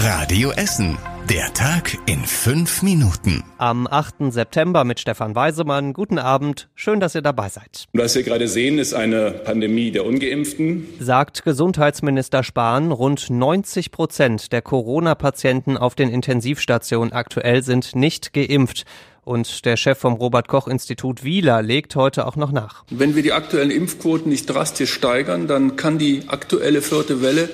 Radio Essen. Der Tag in fünf Minuten. Am 8. September mit Stefan Weisemann. Guten Abend. Schön, dass ihr dabei seid. Was wir gerade sehen, ist eine Pandemie der Ungeimpften. Sagt Gesundheitsminister Spahn. Rund 90 Prozent der Corona-Patienten auf den Intensivstationen aktuell sind nicht geimpft. Und der Chef vom Robert-Koch-Institut Wieler legt heute auch noch nach. Wenn wir die aktuellen Impfquoten nicht drastisch steigern, dann kann die aktuelle vierte Welle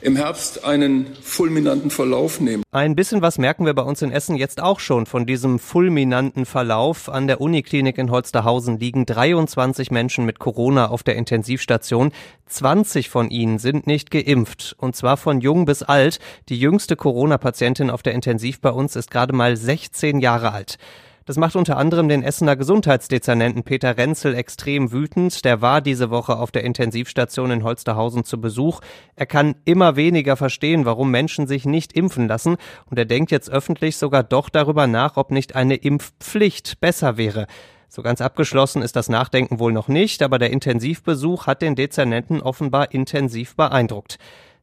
im Herbst einen fulminanten Verlauf nehmen. Ein bisschen was merken wir bei uns in Essen jetzt auch schon von diesem fulminanten Verlauf. An der Uniklinik in Holsterhausen liegen 23 Menschen mit Corona auf der Intensivstation. 20 von ihnen sind nicht geimpft. Und zwar von jung bis alt. Die jüngste Corona-Patientin auf der Intensiv bei uns ist gerade mal 16 Jahre alt. Das macht unter anderem den Essener Gesundheitsdezernenten Peter Renzel extrem wütend. Der war diese Woche auf der Intensivstation in Holsterhausen zu Besuch. Er kann immer weniger verstehen, warum Menschen sich nicht impfen lassen. Und er denkt jetzt öffentlich sogar doch darüber nach, ob nicht eine Impfpflicht besser wäre. So ganz abgeschlossen ist das Nachdenken wohl noch nicht, aber der Intensivbesuch hat den Dezernenten offenbar intensiv beeindruckt.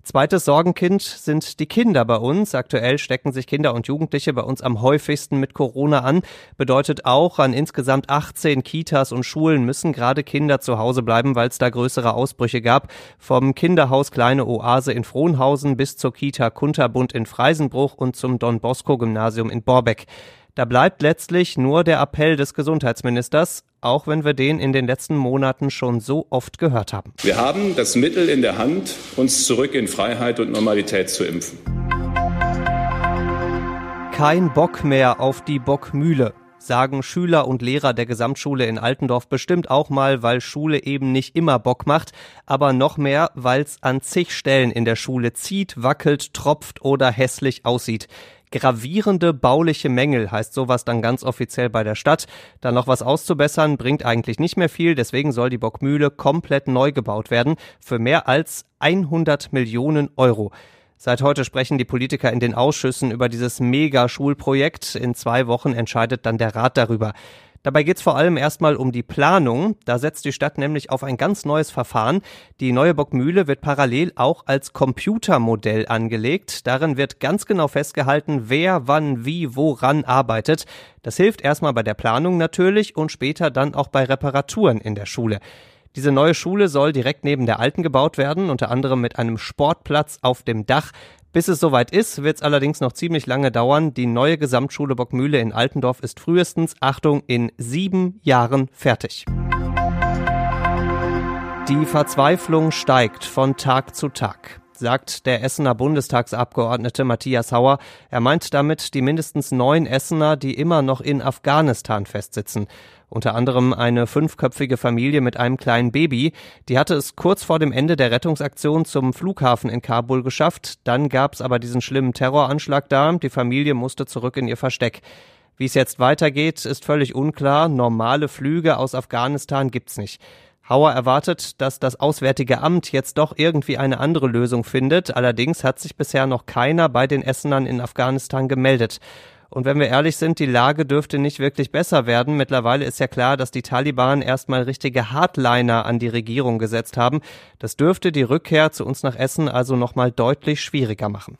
Zweites Sorgenkind sind die Kinder bei uns. Aktuell stecken sich Kinder und Jugendliche bei uns am häufigsten mit Corona an. Bedeutet auch, an insgesamt 18 Kitas und Schulen müssen gerade Kinder zu Hause bleiben, weil es da größere Ausbrüche gab. Vom Kinderhaus Kleine Oase in Frohnhausen bis zur Kita Kunterbund in Freisenbruch und zum Don Bosco Gymnasium in Borbeck. Da bleibt letztlich nur der Appell des Gesundheitsministers, auch wenn wir den in den letzten Monaten schon so oft gehört haben. Wir haben das Mittel in der Hand, uns zurück in Freiheit und Normalität zu impfen. Kein Bock mehr auf die Bockmühle sagen Schüler und Lehrer der Gesamtschule in Altendorf bestimmt auch mal, weil Schule eben nicht immer Bock macht, aber noch mehr, weil es an zig Stellen in der Schule zieht, wackelt, tropft oder hässlich aussieht. Gravierende bauliche Mängel heißt sowas dann ganz offiziell bei der Stadt. Da noch was auszubessern bringt eigentlich nicht mehr viel, deswegen soll die Bockmühle komplett neu gebaut werden für mehr als 100 Millionen Euro. Seit heute sprechen die Politiker in den Ausschüssen über dieses Mega-Schulprojekt. In zwei Wochen entscheidet dann der Rat darüber. Dabei geht es vor allem erstmal um die Planung. Da setzt die Stadt nämlich auf ein ganz neues Verfahren. Die neue Bockmühle wird parallel auch als Computermodell angelegt. Darin wird ganz genau festgehalten, wer wann wie woran arbeitet. Das hilft erstmal bei der Planung natürlich und später dann auch bei Reparaturen in der Schule. Diese neue Schule soll direkt neben der alten gebaut werden, unter anderem mit einem Sportplatz auf dem Dach. Bis es soweit ist, wird es allerdings noch ziemlich lange dauern. Die neue Gesamtschule Bockmühle in Altendorf ist frühestens, Achtung, in sieben Jahren fertig. Die Verzweiflung steigt von Tag zu Tag sagt der Essener Bundestagsabgeordnete Matthias Hauer. Er meint damit die mindestens neun Essener, die immer noch in Afghanistan festsitzen. Unter anderem eine fünfköpfige Familie mit einem kleinen Baby. Die hatte es kurz vor dem Ende der Rettungsaktion zum Flughafen in Kabul geschafft. Dann gab es aber diesen schlimmen Terroranschlag da. Die Familie musste zurück in ihr Versteck. Wie es jetzt weitergeht, ist völlig unklar. Normale Flüge aus Afghanistan gibt's nicht. Hauer erwartet, dass das Auswärtige Amt jetzt doch irgendwie eine andere Lösung findet. Allerdings hat sich bisher noch keiner bei den Essenern in Afghanistan gemeldet. Und wenn wir ehrlich sind, die Lage dürfte nicht wirklich besser werden. Mittlerweile ist ja klar, dass die Taliban erstmal richtige Hardliner an die Regierung gesetzt haben. Das dürfte die Rückkehr zu uns nach Essen also nochmal deutlich schwieriger machen.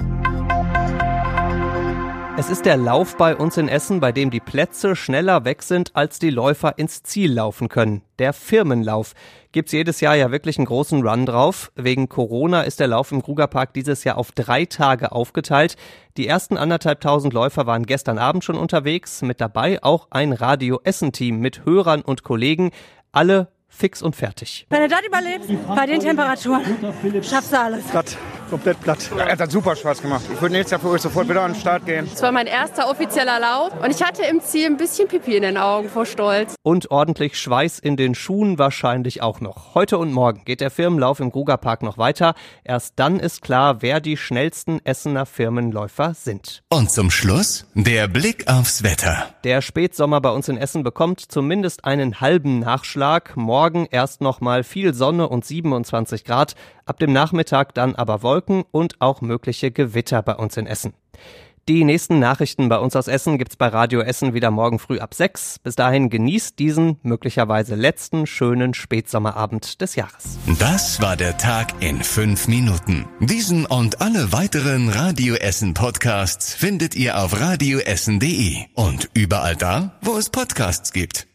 Es ist der Lauf bei uns in Essen, bei dem die Plätze schneller weg sind, als die Läufer ins Ziel laufen können. Der Firmenlauf. Gibt's jedes Jahr ja wirklich einen großen Run drauf. Wegen Corona ist der Lauf im Krugerpark dieses Jahr auf drei Tage aufgeteilt. Die ersten anderthalbtausend Läufer waren gestern Abend schon unterwegs. Mit dabei auch ein Radio Essen Team mit Hörern und Kollegen. Alle fix und fertig. Wenn du das überlebst, bei den Temperaturen, schaffst du alles. Platt, komplett platt. Ja, es hat super Spaß gemacht. Ich würde nächstes Jahr für euch sofort wieder an den Start gehen. Es war mein erster offizieller Lauf und ich hatte im Ziel ein bisschen Pipi in den Augen vor Stolz. Und ordentlich Schweiß in den Schuhen wahrscheinlich auch noch. Heute und morgen geht der Firmenlauf im Grugerpark noch weiter. Erst dann ist klar, wer die schnellsten Essener Firmenläufer sind. Und zum Schluss der Blick aufs Wetter. Der Spätsommer bei uns in Essen bekommt zumindest einen halben Nachschlag. Morgen Morgen erst nochmal viel Sonne und 27 Grad, ab dem Nachmittag dann aber Wolken und auch mögliche Gewitter bei uns in Essen. Die nächsten Nachrichten bei uns aus Essen gibt's bei Radio Essen wieder morgen früh ab sechs. Bis dahin genießt diesen möglicherweise letzten schönen Spätsommerabend des Jahres. Das war der Tag in fünf Minuten. Diesen und alle weiteren Radio Essen Podcasts findet ihr auf radioessen.de und überall da, wo es Podcasts gibt.